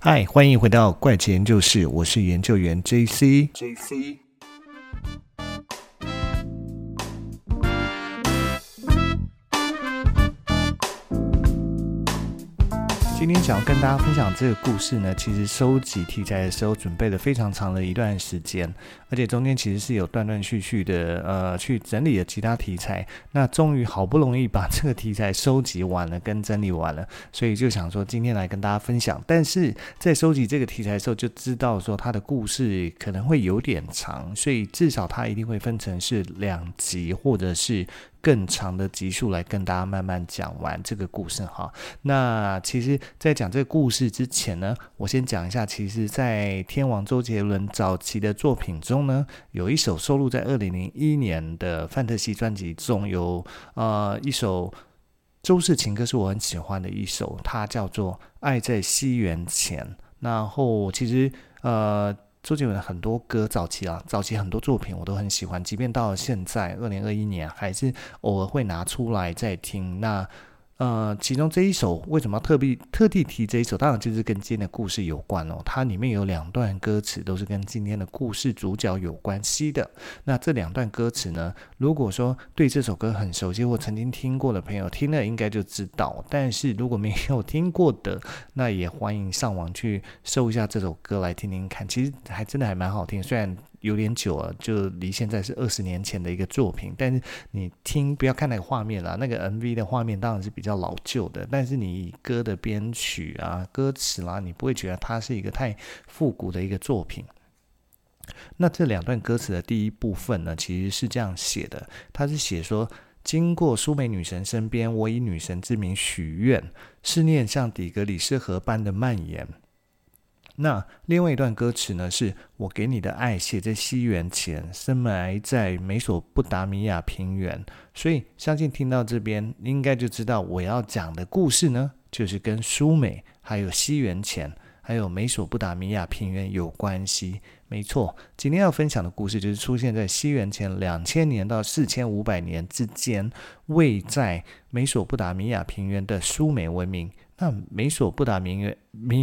嗨，欢迎回到怪奇研究室，我是研究员 JC。JC。今天想要跟大家分享这个故事呢，其实收集题材的时候准备了非常长的一段时间，而且中间其实是有断断续续的，呃，去整理了其他题材。那终于好不容易把这个题材收集完了，跟整理完了，所以就想说今天来跟大家分享。但是在收集这个题材的时候，就知道说它的故事可能会有点长，所以至少它一定会分成是两集，或者是。更长的集数来跟大家慢慢讲完这个故事哈。那其实，在讲这个故事之前呢，我先讲一下，其实，在天王周杰伦早期的作品中呢，有一首收录在二零零一年的《范特西》专辑中有呃一首周氏情歌，是我很喜欢的一首，它叫做《爱在西元前》。然后其实呃。周杰伦很多歌，早期啊，早期很多作品我都很喜欢，即便到了现在二零二一年，还是偶尔会拿出来再听。那。呃，其中这一首为什么要特别特地提这一首？当然就是跟今天的故事有关哦。它里面有两段歌词都是跟今天的故事主角有关系的。那这两段歌词呢，如果说对这首歌很熟悉或曾经听过的朋友，听了应该就知道。但是如果没有听过的，那也欢迎上网去搜一下这首歌来听听看。其实还真的还蛮好听，虽然。有点久了，就离现在是二十年前的一个作品。但是你听，不要看那个画面啦，那个 MV 的画面当然是比较老旧的。但是你歌的编曲啊、歌词啦，你不会觉得它是一个太复古的一个作品。那这两段歌词的第一部分呢，其实是这样写的，它是写说：经过苏美女神身边，我以女神之名许愿，思念像底格里斯河般的蔓延。那另外一段歌词呢，是我给你的爱写在西元前，深埋在美索不达米亚平原。所以相信听到这边，应该就知道我要讲的故事呢，就是跟苏美、还有西元前、还有美索不达米亚平原有关系。没错，今天要分享的故事就是出现在西元前两千年到四千五百年之间，位在美索不达米亚平原的苏美文明。那美索不达米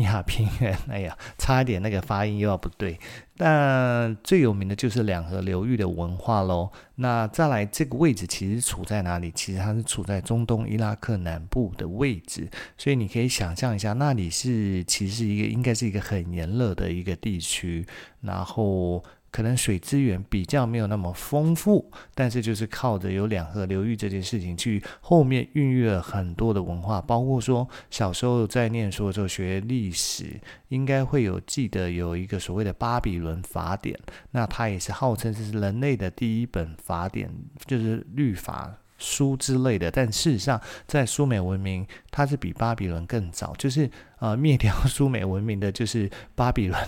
亚平原，哎呀，差一点那个发音又要不对。但最有名的就是两河流域的文化喽。那再来这个位置其实处在哪里？其实它是处在中东伊拉克南部的位置，所以你可以想象一下，那里是其实一个应该是一个很炎热的一个地区，然后。可能水资源比较没有那么丰富，但是就是靠着有两河流域这件事情，去后面孕育了很多的文化，包括说小时候在念书的时候学历史，应该会有记得有一个所谓的巴比伦法典，那它也是号称是人类的第一本法典，就是律法书之类的。但事实上，在苏美文明，它是比巴比伦更早，就是呃灭掉苏美文明的就是巴比伦。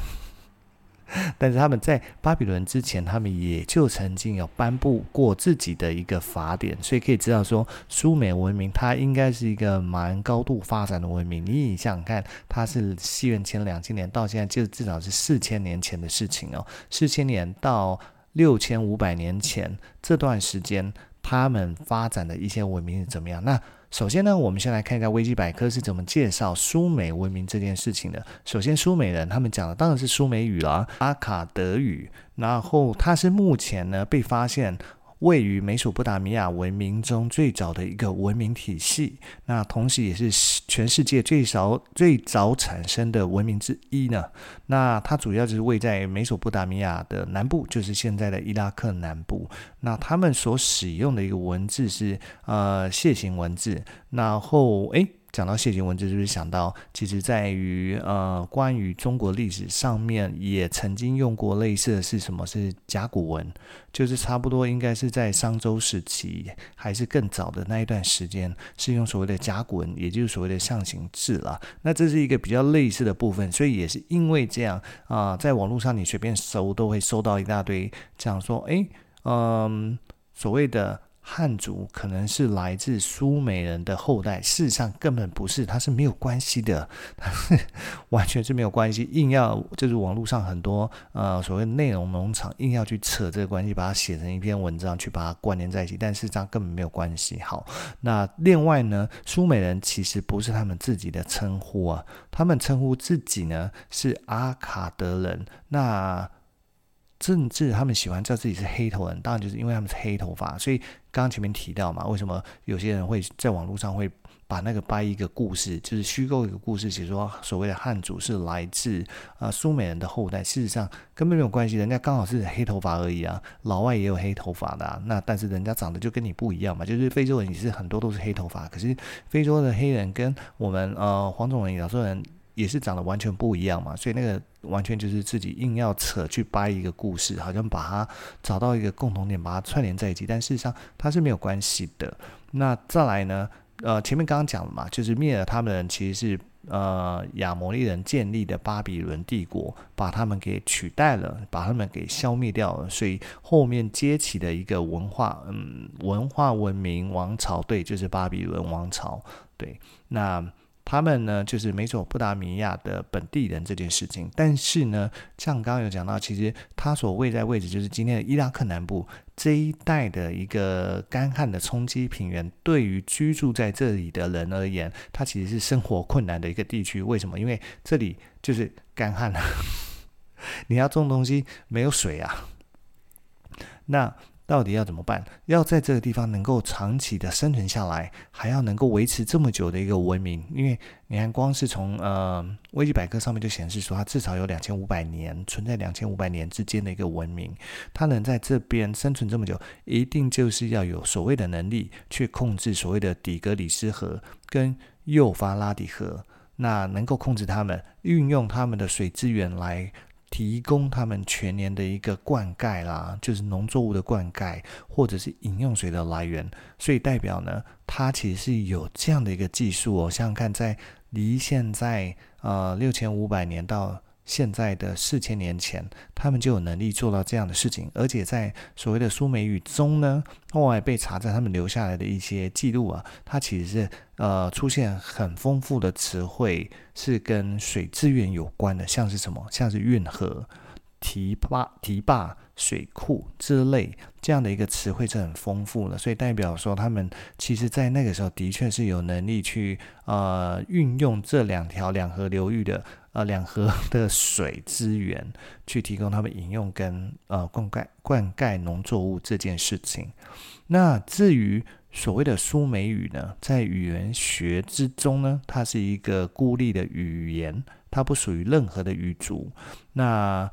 但是他们在巴比伦之前，他们也就曾经有颁布过自己的一个法典，所以可以知道说，苏美文明它应该是一个蛮高度发展的文明。你想想看，它是西元前两千年到现在，就至少是四千年前的事情哦。四千年到六千五百年前这段时间，他们发展的一些文明是怎么样？那首先呢，我们先来看一下维基百科是怎么介绍苏美文明这件事情的。首先，苏美人他们讲的当然是苏美语啦，阿卡德语。然后，它是目前呢被发现。位于美索不达米亚文明中最早的一个文明体系，那同时也是全世界最早最早产生的文明之一呢。那它主要就是位在美索不达米亚的南部，就是现在的伊拉克南部。那他们所使用的一个文字是呃楔形文字，然后诶。讲到楔形文字，是不是想到其实在于呃，关于中国历史上面也曾经用过类似的是什么？是甲骨文，就是差不多应该是在商周时期还是更早的那一段时间，是用所谓的甲骨文，也就是所谓的象形字了。那这是一个比较类似的部分，所以也是因为这样啊、在网络上你随便搜都会搜到一大堆讲说，哎，嗯，所谓的。汉族可能是来自苏美人的后代，事实上根本不是，它是没有关系的，它是完全是没有关系。硬要就是网络上很多呃所谓内容农场硬要去扯这个关系，把它写成一篇文章去把它关联在一起，但事实上根本没有关系。好，那另外呢，苏美人其实不是他们自己的称呼啊，他们称呼自己呢是阿卡德人。那政治，他们喜欢叫自己是黑头人，当然就是因为他们是黑头发。所以刚前面提到嘛，为什么有些人会在网络上会把那个掰一个故事，就是虚构一个故事，写说所谓的汉族是来自啊苏美人的后代，事实上根本没有关系，人家刚好是黑头发而已啊。老外也有黑头发的，那但是人家长得就跟你不一样嘛，就是非洲人也是很多都是黑头发，可是非洲的黑人跟我们呃黄种人、亚洲人。也是长得完全不一样嘛，所以那个完全就是自己硬要扯去掰一个故事，好像把它找到一个共同点，把它串联在一起，但事实上它是没有关系的。那再来呢？呃，前面刚刚讲了嘛，就是灭了他们其实是呃亚摩利人建立的巴比伦帝国，把他们给取代了，把他们给消灭掉了，所以后面接起的一个文化，嗯，文化文明王朝，对，就是巴比伦王朝，对，那。他们呢，就是美索不达米亚的本地人这件事情，但是呢，像刚刚有讲到，其实他所位在位置就是今天的伊拉克南部这一带的一个干旱的冲积平原，对于居住在这里的人而言，它其实是生活困难的一个地区。为什么？因为这里就是干旱了，你要种东西没有水啊，那。到底要怎么办？要在这个地方能够长期的生存下来，还要能够维持这么久的一个文明，因为你看，光是从呃维基百科上面就显示说，它至少有两千五百年存在两千五百年之间的一个文明，它能在这边生存这么久，一定就是要有所谓的能力去控制所谓的底格里斯河跟幼发拉底河，那能够控制他们，运用他们的水资源来。提供他们全年的一个灌溉啦，就是农作物的灌溉，或者是饮用水的来源，所以代表呢，它其实是有这样的一个技术哦。想想看，在离现在呃六千五百年到。现在的四千年前，他们就有能力做到这样的事情，而且在所谓的苏美语中呢，后来被查在他们留下来的一些记录啊，它其实是呃出现很丰富的词汇，是跟水资源有关的，像是什么，像是运河、堤坝、堤坝、水库之类这样的一个词汇是很丰富的，所以代表说他们其实在那个时候的确是有能力去呃运用这两条两河流域的。呃，两河的水资源去提供他们饮用跟呃灌溉灌溉农作物这件事情。那至于所谓的苏美语呢，在语言学之中呢，它是一个孤立的语言，它不属于任何的语族。那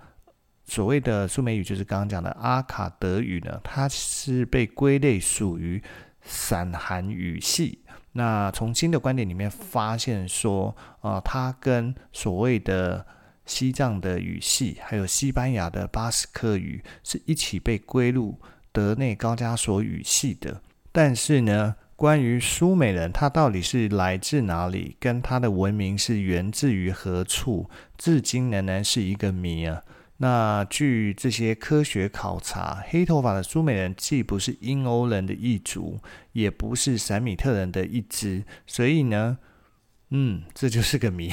所谓的苏美语，就是刚刚讲的阿卡德语呢，它是被归类属于散韩语系。那从新的观点里面发现说，呃，它跟所谓的西藏的语系，还有西班牙的巴斯克语是一起被归入德内高加索语系的。但是呢，关于苏美人，它到底是来自哪里，跟它的文明是源自于何处，至今仍然是一个谜啊。那据这些科学考察，黑头发的苏美人既不是印欧人的一族，也不是闪米特人的一支，所以呢，嗯，这就是个谜，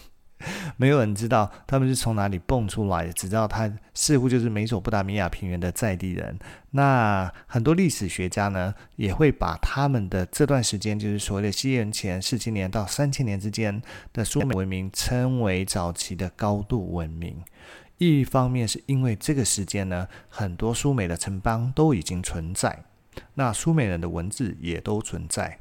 没有人知道他们是从哪里蹦出来的，只知道他似乎就是美索不达米亚平原的在地人。那很多历史学家呢，也会把他们的这段时间，就是所谓的西元前四千年到三千年之间的苏美文明，称为早期的高度文明。一方面是因为这个时间呢，很多苏美的城邦都已经存在，那苏美人的文字也都存在。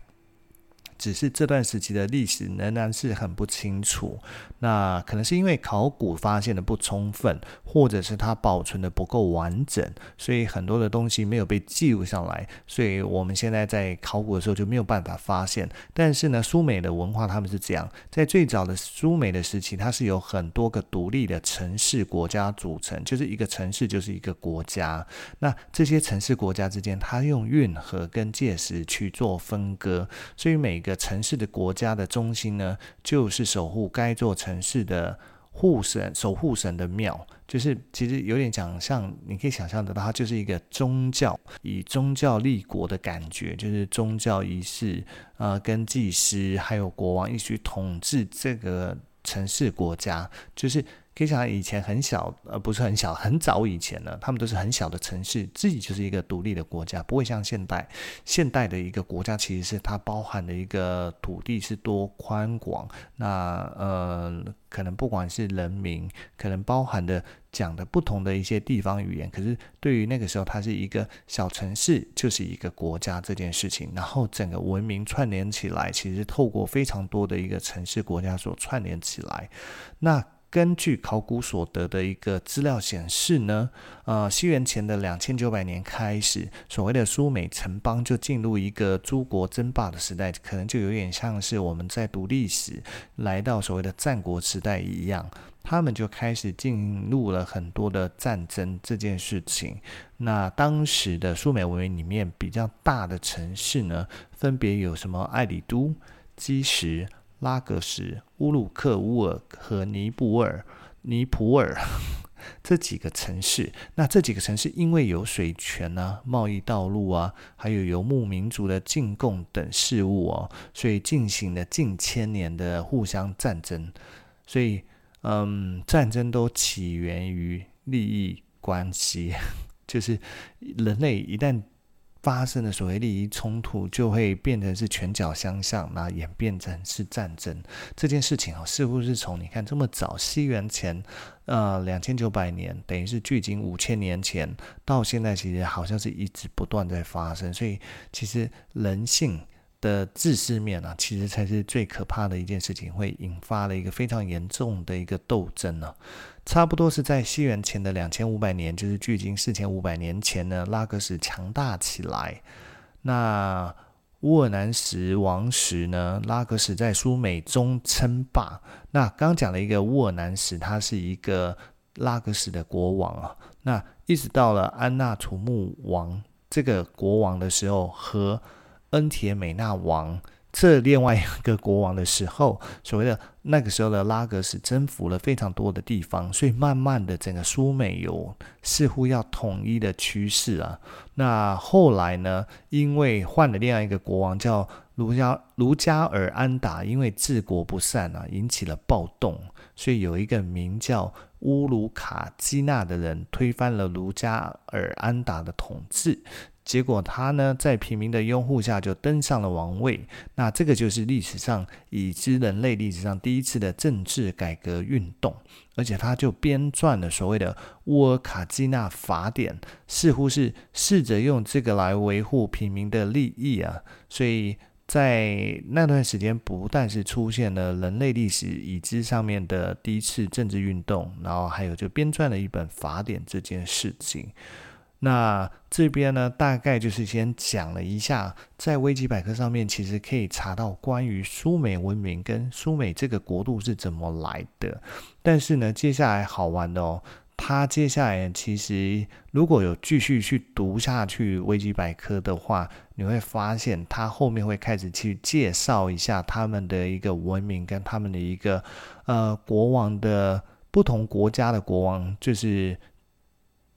只是这段时期的历史仍然是很不清楚，那可能是因为考古发现的不充分，或者是它保存的不够完整，所以很多的东西没有被记录下来，所以我们现在在考古的时候就没有办法发现。但是呢，苏美的文化他们是这样，在最早的苏美的时期，它是有很多个独立的城市国家组成，就是一个城市就是一个国家。那这些城市国家之间，它用运河跟界石去做分割，所以每个城市的国家的中心呢，就是守护该座城市的护神、守护神的庙，就是其实有点讲像，你可以想象得到，它就是一个宗教，以宗教立国的感觉，就是宗教仪式，呃，跟祭司还有国王一起统治这个城市国家，就是。可以想以前很小，呃，不是很小，很早以前呢，他们都是很小的城市，自己就是一个独立的国家，不会像现代，现代的一个国家其实是它包含的一个土地是多宽广，那呃，可能不管是人民，可能包含的讲的不同的一些地方语言，可是对于那个时候，它是一个小城市，就是一个国家这件事情，然后整个文明串联起来，其实透过非常多的一个城市国家所串联起来，那。根据考古所得的一个资料显示呢，呃，西元前的两千九百年开始，所谓的苏美城邦就进入一个诸国争霸的时代，可能就有点像是我们在读历史来到所谓的战国时代一样，他们就开始进入了很多的战争这件事情。那当时的苏美文明里面比较大的城市呢，分别有什么？艾里都、基什。拉格什、乌鲁克乌尔和尼泊尔、尼泊尔 这几个城市，那这几个城市因为有水权啊、贸易道路啊，还有游牧民族的进贡等事务哦，所以进行了近千年的互相战争。所以，嗯，战争都起源于利益关系，就是人类一旦。发生的所谓利益冲突，就会变成是拳脚相向，那演变成是战争这件事情啊，似乎是从你看这么早，西元前呃两千九百年，等于是距今五千年前到现在，其实好像是一直不断在发生，所以其实人性。的自私面啊，其实才是最可怕的一件事情，会引发了一个非常严重的一个斗争呢、啊。差不多是在西元前的两千五百年，就是距今四千五百年前呢，拉格什强大起来。那乌尔南什王时呢，拉格什在苏美中称霸。那刚讲了一个乌尔南什，他是一个拉格什的国王啊。那一直到了安纳图木王这个国王的时候和。恩铁美纳王这另外一个国王的时候，所谓的那个时候的拉格什征服了非常多的地方，所以慢慢的整个苏美有似乎要统一的趋势啊。那后来呢，因为换了另外一个国王叫卢加卢加尔安达，因为治国不善啊，引起了暴动，所以有一个名叫乌鲁卡基纳的人推翻了卢加尔安达的统治。结果他呢，在平民的拥护下就登上了王位。那这个就是历史上已知人类历史上第一次的政治改革运动，而且他就编撰了所谓的乌尔卡基纳法典，似乎是试着用这个来维护平民的利益啊。所以在那段时间，不但是出现了人类历史已知上面的第一次政治运动，然后还有就编撰了一本法典这件事情。那这边呢，大概就是先讲了一下，在维基百科上面其实可以查到关于苏美文明跟苏美这个国度是怎么来的。但是呢，接下来好玩的哦，它接下来其实如果有继续去读下去维基百科的话，你会发现它后面会开始去介绍一下他们的一个文明跟他们的一个呃国王的不同国家的国王，就是。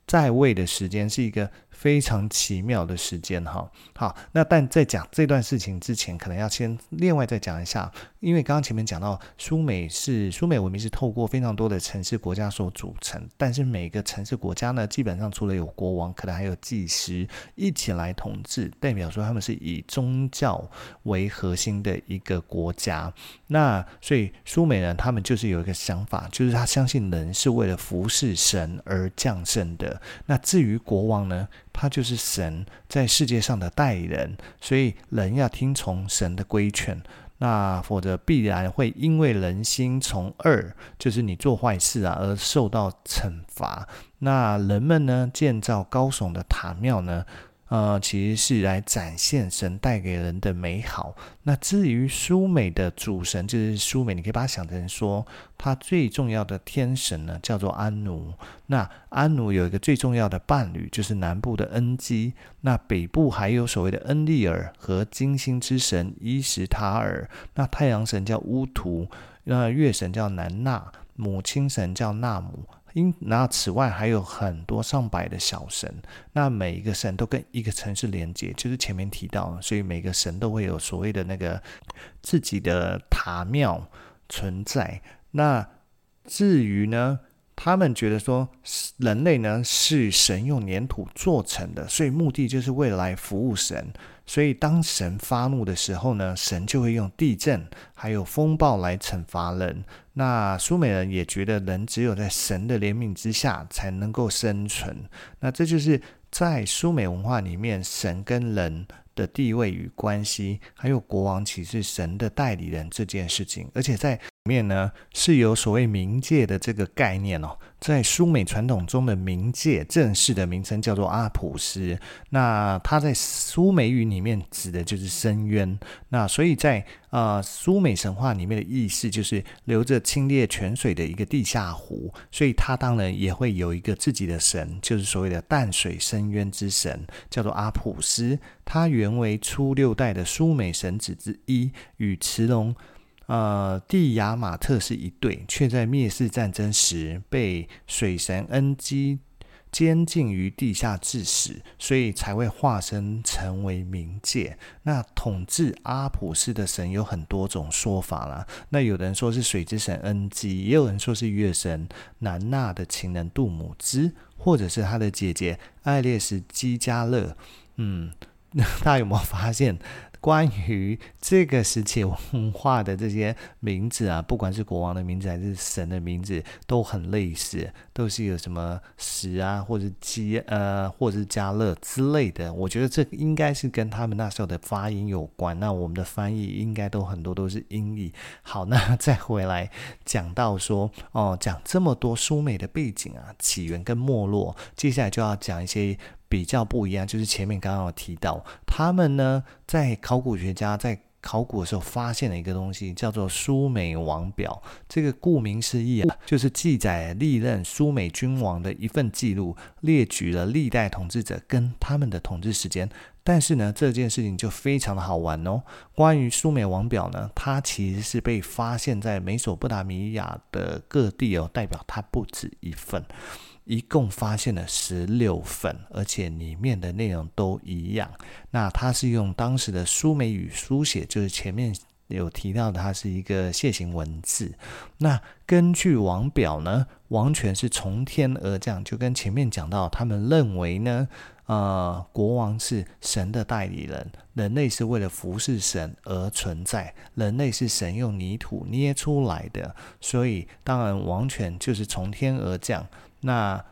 在位的时间是一个非常奇妙的时间哈。好，那但在讲这段事情之前，可能要先另外再讲一下，因为刚刚前面讲到苏美是苏美文明是透过非常多的城市国家所组成，但是每个城市国家呢，基本上除了有国王，可能还有祭司一起来统治，代表说他们是以宗教为核心的一个国家。那所以苏美人他们就是有一个想法，就是他相信人是为了服侍神而降生的。那至于国王呢，他就是神在世界上的代理人，所以人要听从神的规劝，那否则必然会因为人心从恶，就是你做坏事啊，而受到惩罚。那人们呢，建造高耸的塔庙呢，呃，其实是来展现神带给人的美好。那至于苏美的主神，就是苏美，你可以把它想成说，它最重要的天神呢，叫做安努。那安努有一个最重要的伴侣，就是南部的恩基。那北部还有所谓的恩利尔和金星之神伊什塔尔。那太阳神叫乌图，那月神叫南娜。母亲神叫纳姆。因那此外还有很多上百的小神，那每一个神都跟一个城市连接，就是前面提到，所以每个神都会有所谓的那个自己的塔庙存在。那至于呢，他们觉得说人类呢是神用粘土做成的，所以目的就是为了来服务神。所以当神发怒的时候呢，神就会用地震还有风暴来惩罚人。那苏美人也觉得人只有在神的怜悯之下才能够生存。那这就是在苏美文化里面神跟人的地位与关系，还有国王其实神的代理人这件事情，而且在里面呢是有所谓冥界的这个概念哦。在苏美传统中的冥界正式的名称叫做阿普斯，那它在苏美语里面指的就是深渊。那所以在呃苏美神话里面的意思就是流着清冽泉水的一个地下湖，所以它当然也会有一个自己的神，就是所谓的淡水神深渊之神，叫做阿普斯。他原为初六代的苏美神子之一，与慈龙。呃，蒂亚马特是一对，却在灭世战争时被水神恩基监禁于地下致死，所以才会化身成为冥界。那统治阿普斯的神有很多种说法啦。那有的人说是水之神恩基，也有人说是月神南娜的情人杜姆兹，或者是他的姐姐爱列丝基加勒。嗯，大家有没有发现？关于这个时期文化的这些名字啊，不管是国王的名字还是神的名字，都很类似，都是有什么石啊，或者鸡呃，或者是加勒之类的。我觉得这应该是跟他们那时候的发音有关。那我们的翻译应该都很多都是音译。好，那再回来讲到说哦，讲这么多苏美的背景啊，起源跟没落，接下来就要讲一些。比较不一样，就是前面刚刚有提到，他们呢在考古学家在考古的时候发现了一个东西，叫做苏美王表。这个顾名思义啊，就是记载历任苏美君王的一份记录，列举了历代统治者跟他们的统治时间。但是呢，这件事情就非常的好玩哦。关于苏美王表呢，它其实是被发现在美索不达米亚的各地哦，代表它不止一份。一共发现了十六份，而且里面的内容都一样。那它是用当时的苏美语书写，就是前面有提到的，它是一个楔形文字。那根据王表呢，王权是从天而降，就跟前面讲到，他们认为呢，呃，国王是神的代理人，人类是为了服侍神而存在，人类是神用泥土捏出来的，所以当然王权就是从天而降。那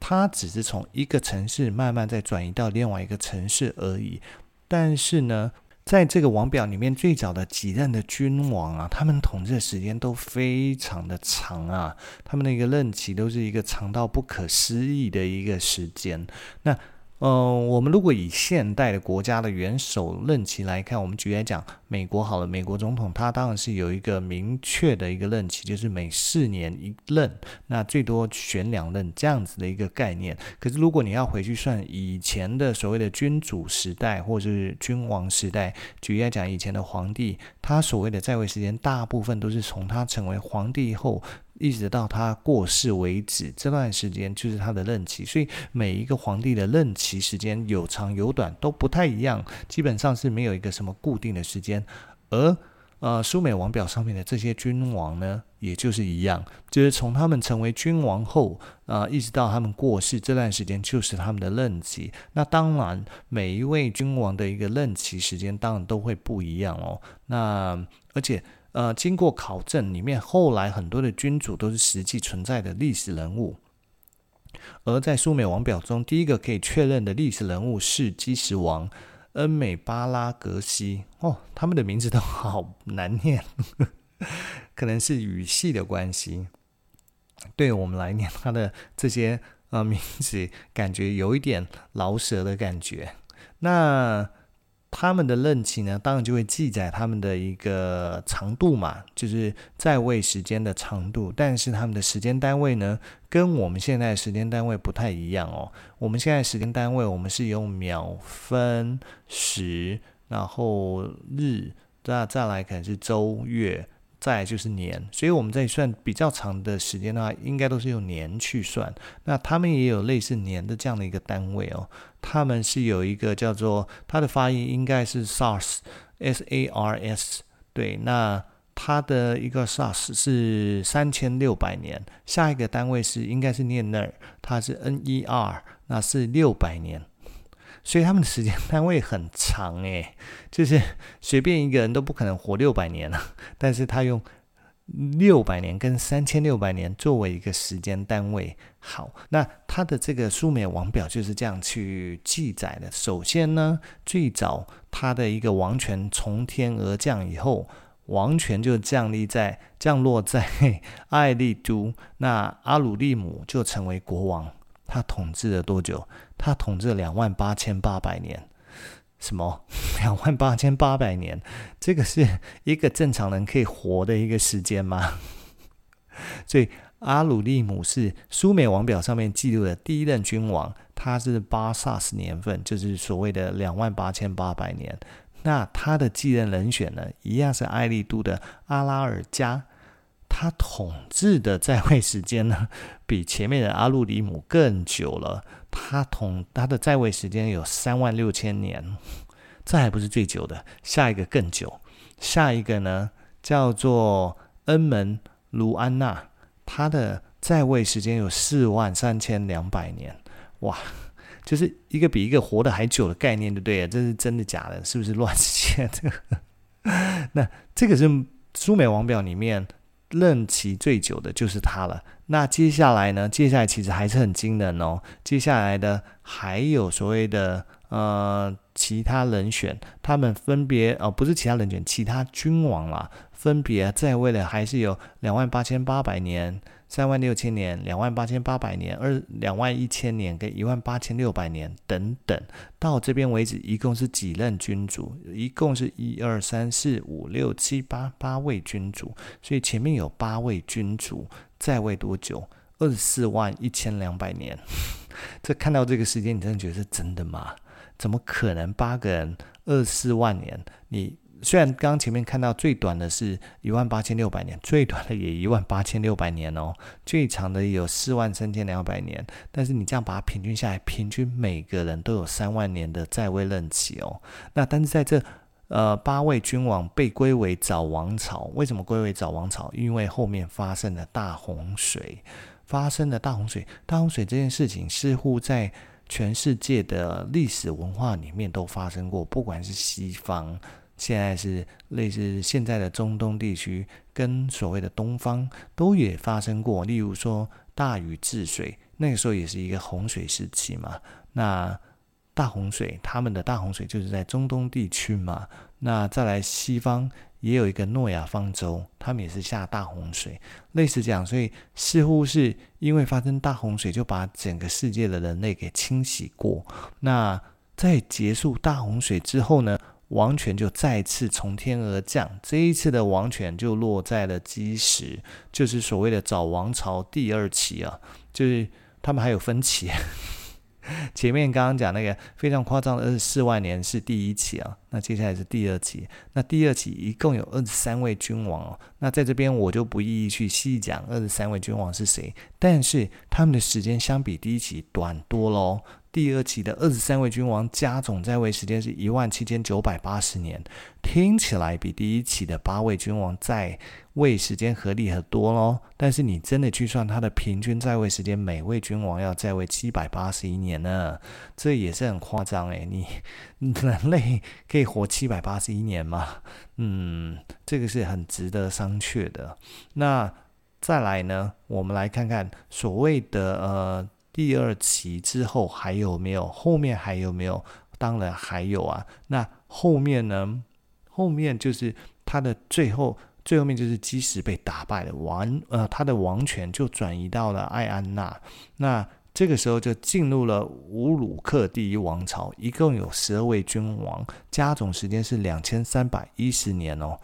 他只是从一个城市慢慢再转移到另外一个城市而已。但是呢，在这个王表里面，最早的几任的君王啊，他们统治的时间都非常的长啊，他们的一个任期都是一个长到不可思议的一个时间。那嗯、我们如果以现代的国家的元首任期来看，我们举例来讲，美国好了，美国总统他当然是有一个明确的一个任期，就是每四年一任，那最多选两任这样子的一个概念。可是如果你要回去算以前的所谓的君主时代或者是君王时代，举例来讲，以前的皇帝，他所谓的在位时间大部分都是从他成为皇帝以后。一直到他过世为止，这段时间就是他的任期，所以每一个皇帝的任期时间有长有短，都不太一样，基本上是没有一个什么固定的时间。而呃，苏美王表上面的这些君王呢，也就是一样，就是从他们成为君王后，啊、一直到他们过世这段时间，就是他们的任期。那当然，每一位君王的一个任期时间，当然都会不一样哦。那而且。呃，经过考证，里面后来很多的君主都是实际存在的历史人物。而在苏美王表中，第一个可以确认的历史人物是基石王恩美巴拉格西。哦，他们的名字都好难念，可能是语系的关系。对我们来念他的这些呃名字，感觉有一点饶舌的感觉。那。他们的任期呢，当然就会记载他们的一个长度嘛，就是在位时间的长度。但是他们的时间单位呢，跟我们现在时间单位不太一样哦。我们现在时间单位，我们是用秒、分、时，然后日，再再来可能是周、月，再就是年，所以我们在算比较长的时间的话，应该都是用年去算。那他们也有类似年的这样的一个单位哦，他们是有一个叫做它的发音应该是 SARS，S A R S，对，那它的一个 SARS 是三千六百年，下一个单位是应该是念那儿，它是 N E R，那是六百年。所以他们的时间单位很长诶，就是随便一个人都不可能活六百年了，但是他用六百年跟三千六百年作为一个时间单位。好，那他的这个苏美王表就是这样去记载的。首先呢，最早他的一个王权从天而降以后，王权就降立在降落在 艾利都，那阿鲁利姆就成为国王。他统治了多久？他统治了两万八千八百年。什么？两万八千八百年？这个是一个正常人可以活的一个时间吗？所以阿鲁利姆是苏美王表上面记录的第一任君王，他是巴萨斯年份，就是所谓的两万八千八百年。那他的继任人选呢，一样是艾利都的阿拉尔加。他统治的在位时间呢，比前面的阿路里姆更久了。他统他的在位时间有三万六千年，这还不是最久的，下一个更久。下一个呢，叫做恩门卢安娜，他的在位时间有四万三千两百年。哇，就是一个比一个活得还久的概念，对不对？这是真的假的？是不是乱写的？那这个是苏美王表里面。任期最久的就是他了。那接下来呢？接下来其实还是很惊人哦。接下来的还有所谓的呃其他人选，他们分别哦不是其他人选，其他君王啦，分别在位的还是有两万八千八百年。三万六千年、两万八千八百年、二两万一千年跟一万八千六百年等等，到这边为止，一共是几任君主？一共是一二三四五六七八八位君主，所以前面有八位君主在位多久？二十四万一千两百年。这看到这个时间，你真的觉得是真的吗？怎么可能八个人二十四万年？你？虽然刚前面看到最短的是一万八千六百年，最短的也一万八千六百年哦，最长的有四万三千两百年，但是你这样把它平均下来，平均每个人都有三万年的在位任期哦。那但是在这呃八位君王被归为早王朝，为什么归为早王朝？因为后面发生了大洪水，发生了大洪水，大洪水这件事情似乎在全世界的历史文化里面都发生过，不管是西方。现在是类似现在的中东地区，跟所谓的东方都也发生过。例如说大禹治水，那个时候也是一个洪水时期嘛。那大洪水，他们的大洪水就是在中东地区嘛。那再来西方也有一个诺亚方舟，他们也是下大洪水，类似这样。所以似乎是因为发生大洪水，就把整个世界的人类给清洗过。那在结束大洪水之后呢？王权就再次从天而降，这一次的王权就落在了基石，就是所谓的早王朝第二期啊，就是他们还有分歧。前面刚刚讲那个非常夸张的二十四万年是第一期啊，那接下来是第二期，那第二期一共有二十三位君王哦，那在这边我就不一一去细讲二十三位君王是谁，但是他们的时间相比第一期短多喽。第二期的二十三位君王加总在位时间是一万七千九百八十年，听起来比第一期的八位君王在位时间合理很多喽。但是你真的去算他的平均在位时间，每位君王要在位七百八十一年呢，这也是很夸张诶。你人类可以活七百八十一年吗？嗯，这个是很值得商榷的。那再来呢，我们来看看所谓的呃。第二期之后还有没有？后面还有没有？当然还有啊。那后面呢？后面就是他的最后，最后面就是基石被打败了，王呃，他的王权就转移到了艾安娜。那这个时候就进入了乌鲁克第一王朝，一共有十二位君王，加总时间是两千三百一十年哦。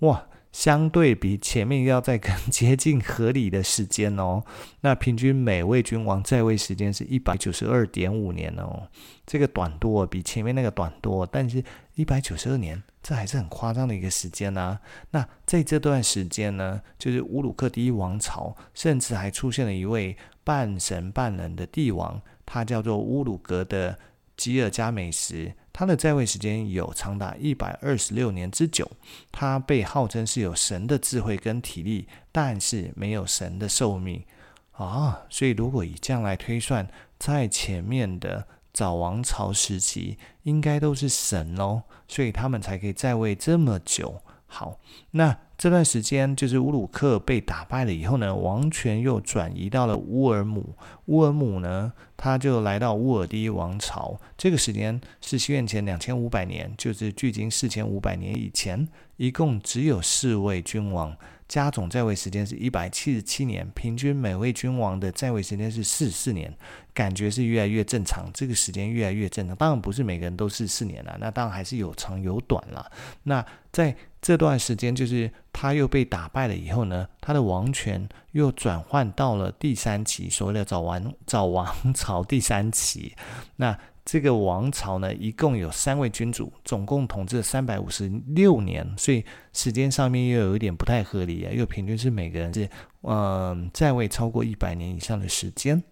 哇！相对比前面要再更接近合理的时间哦。那平均每位君王在位时间是一百九十二点五年哦，这个短多比前面那个短多，但是一百九十二年，这还是很夸张的一个时间呐、那在这段时间呢，就是乌鲁克第一王朝，甚至还出现了一位半神半人的帝王，他叫做乌鲁格的吉尔加美什。他的在位时间有长达一百二十六年之久，他被号称是有神的智慧跟体力，但是没有神的寿命啊。所以如果以这样来推算，在前面的早王朝时期，应该都是神哦，所以他们才可以在位这么久。好，那。这段时间就是乌鲁克被打败了以后呢，王权又转移到了乌尔姆。乌尔姆呢，他就来到乌尔第王朝。这个时间是西元前两千五百年，就是距今四千五百年以前，一共只有四位君王。加总在位时间是一百七十七年，平均每位君王的在位时间是四十四年，感觉是越来越正常，这个时间越来越正常。当然不是每个人都是四年了，那当然还是有长有短了。那在这段时间，就是他又被打败了以后呢，他的王权又转换到了第三期，所谓的早王早王朝第三期。那这个王朝呢，一共有三位君主，总共统治了三百五十六年，所以时间上面又有一点不太合理啊，又平均是每个人是嗯、在位超过一百年以上的时间。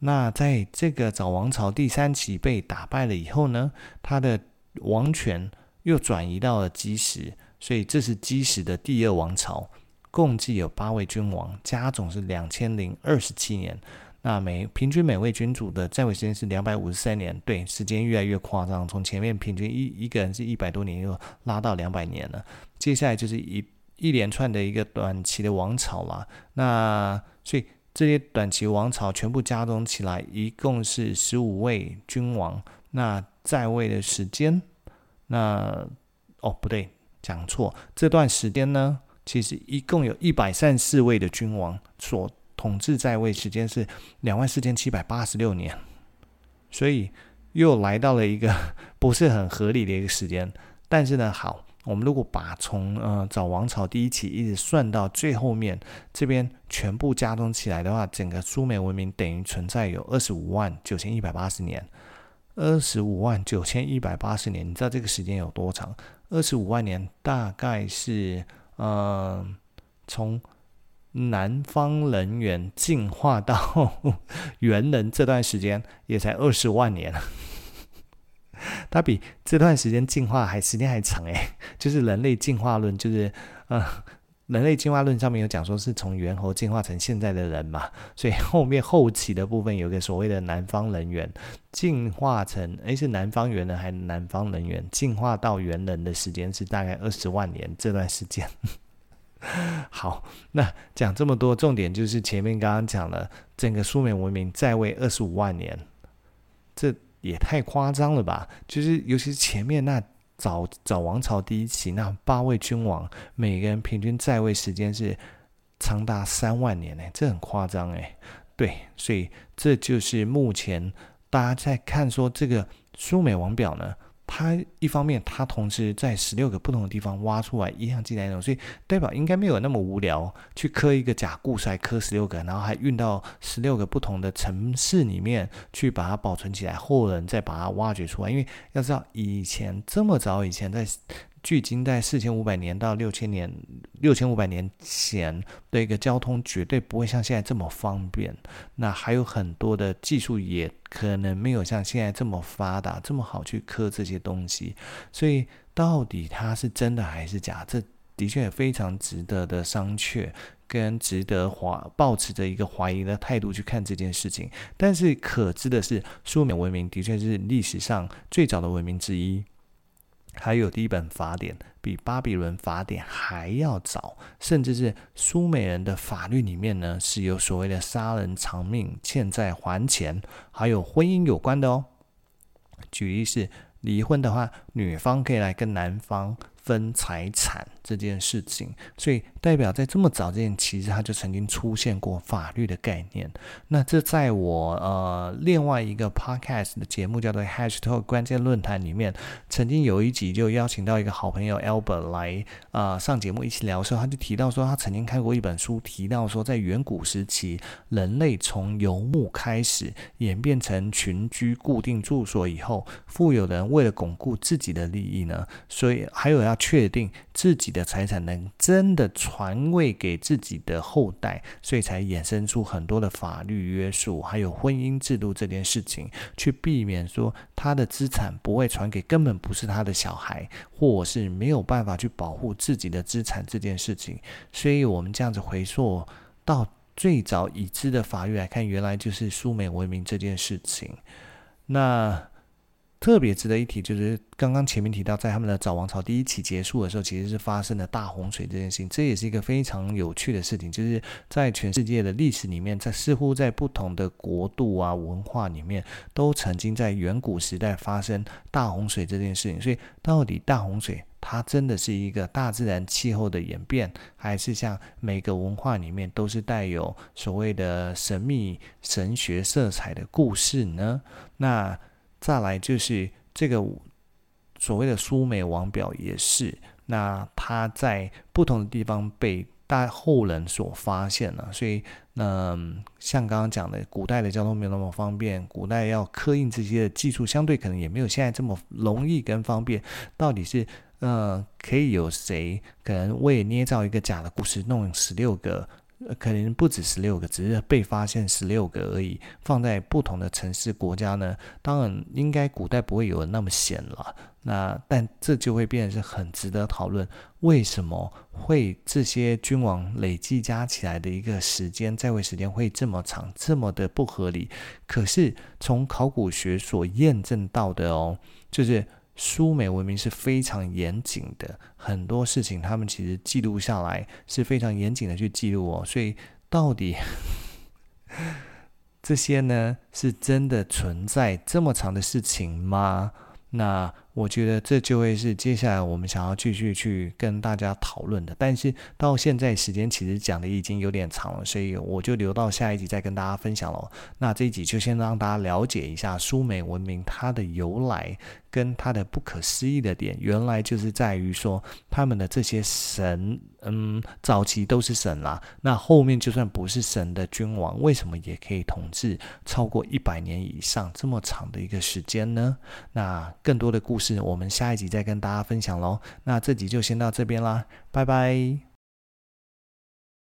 那在这个早王朝第三期被打败了以后呢，他的王权又转移到了基什，所以这是基什的第二王朝，共计有八位君王，加总是两千零二十七年。那每平均每位君主的在位时间是两百五十三年，对，时间越来越夸张，从前面平均一一个人是一百多年，又拉到两百年了。接下来就是一一连串的一个短期的王朝了。那所以这些短期王朝全部加总起来，一共是十五位君王。那在位的时间，那哦不对，讲错，这段时间呢，其实一共有一百三十四位的君王所。统治在位时间是两万四千七百八十六年，所以又来到了一个 不是很合理的一个时间。但是呢，好，我们如果把从呃早王朝第一期一直算到最后面这边全部加总起来的话，整个苏美文明等于存在有二十五万九千一百八十年。二十五万九千一百八十年，你知道这个时间有多长？二十五万年大概是嗯、呃、从。南方人猿进化到 猿人这段时间也才二十万年，它比这段时间进化还时间还长诶，就是人类进化论，就是嗯，人类进化论上面有讲说是从猿猴进化成现在的人嘛，所以后面后期的部分有个所谓的南方人猿进化成，诶，是南方猿人还是南方人猿进化到猿人的时间是大概二十万年这段时间。好，那讲这么多，重点就是前面刚刚讲了，整个苏美文明在位二十五万年，这也太夸张了吧？就是尤其是前面那早早王朝第一期那八位君王，每个人平均在位时间是长达三万年呢，这很夸张哎。对，所以这就是目前大家在看说这个苏美王表呢。它一方面，它同时在十六个不同的地方挖出来一样记载内容，所以代表应该没有那么无聊，去刻一个假故事，还刻十六个，然后还运到十六个不同的城市里面去把它保存起来，后人再把它挖掘出来。因为要知道，以前这么早以前在。距今在四千五百年到六千年，六千五百年前的一个交通绝对不会像现在这么方便。那还有很多的技术也可能没有像现在这么发达，这么好去刻这些东西。所以到底它是真的还是假？这的确也非常值得的商榷，跟值得怀抱持着一个怀疑的态度去看这件事情。但是可知的是，苏美文明的确是历史上最早的文明之一。还有第一本法典比巴比伦法典还要早，甚至是苏美人的法律里面呢，是有所谓的杀人偿命、欠债还钱，还有婚姻有关的哦。举例是离婚的话，女方可以来跟男方分财产，这件事情，所以代表在这么早之前，其实它就曾经出现过法律的概念。那这在我呃另外一个 podcast 的节目叫做 Hashtag 关键论坛里面，曾经有一集就邀请到一个好朋友 Albert 来啊、呃、上节目一起聊的时候，他就提到说他曾经看过一本书，提到说在远古时期，人类从游牧开始演变成群居固定住所以后，富有人为了巩固自己的利益呢，所以还有要确定自己的财产能真的传位给自己的后代，所以才衍生出很多的法律约束，还有婚姻制度这件事情，去避免说他的资产不会传给根本不是他的小孩，或是没有办法去保护自己的资产这件事情。所以，我们这样子回溯到最早已知的法律来看，原来就是苏美文明这件事情。那。特别值得一提，就是刚刚前面提到，在他们的早王朝第一期结束的时候，其实是发生了大洪水这件事情。这也是一个非常有趣的事情，就是在全世界的历史里面，在似乎在不同的国度啊文化里面，都曾经在远古时代发生大洪水这件事情。所以，到底大洪水它真的是一个大自然气候的演变，还是像每个文化里面都是带有所谓的神秘神学色彩的故事呢？那？再来就是这个所谓的苏美王表也是，那它在不同的地方被大后人所发现了，所以嗯，像刚刚讲的，古代的交通没有那么方便，古代要刻印这些的技术相对可能也没有现在这么容易跟方便。到底是嗯，可以有谁可能为捏造一个假的故事，弄十六个？可能不止十六个，只是被发现十六个而已。放在不同的城市国家呢，当然应该古代不会有那么闲了。那但这就会变成是很值得讨论，为什么会这些君王累计加起来的一个时间在位时间会这么长，这么的不合理？可是从考古学所验证到的哦，就是。苏美文明是非常严谨的，很多事情他们其实记录下来是非常严谨的去记录哦。所以到底 这些呢，是真的存在这么长的事情吗？那我觉得这就会是接下来我们想要继续去跟大家讨论的。但是到现在时间其实讲的已经有点长了，所以我就留到下一集再跟大家分享喽。那这一集就先让大家了解一下苏美文明它的由来。跟他的不可思议的点，原来就是在于说，他们的这些神，嗯，早期都是神啦。那后面就算不是神的君王，为什么也可以统治超过一百年以上这么长的一个时间呢？那更多的故事，我们下一集再跟大家分享喽。那这集就先到这边啦，拜拜。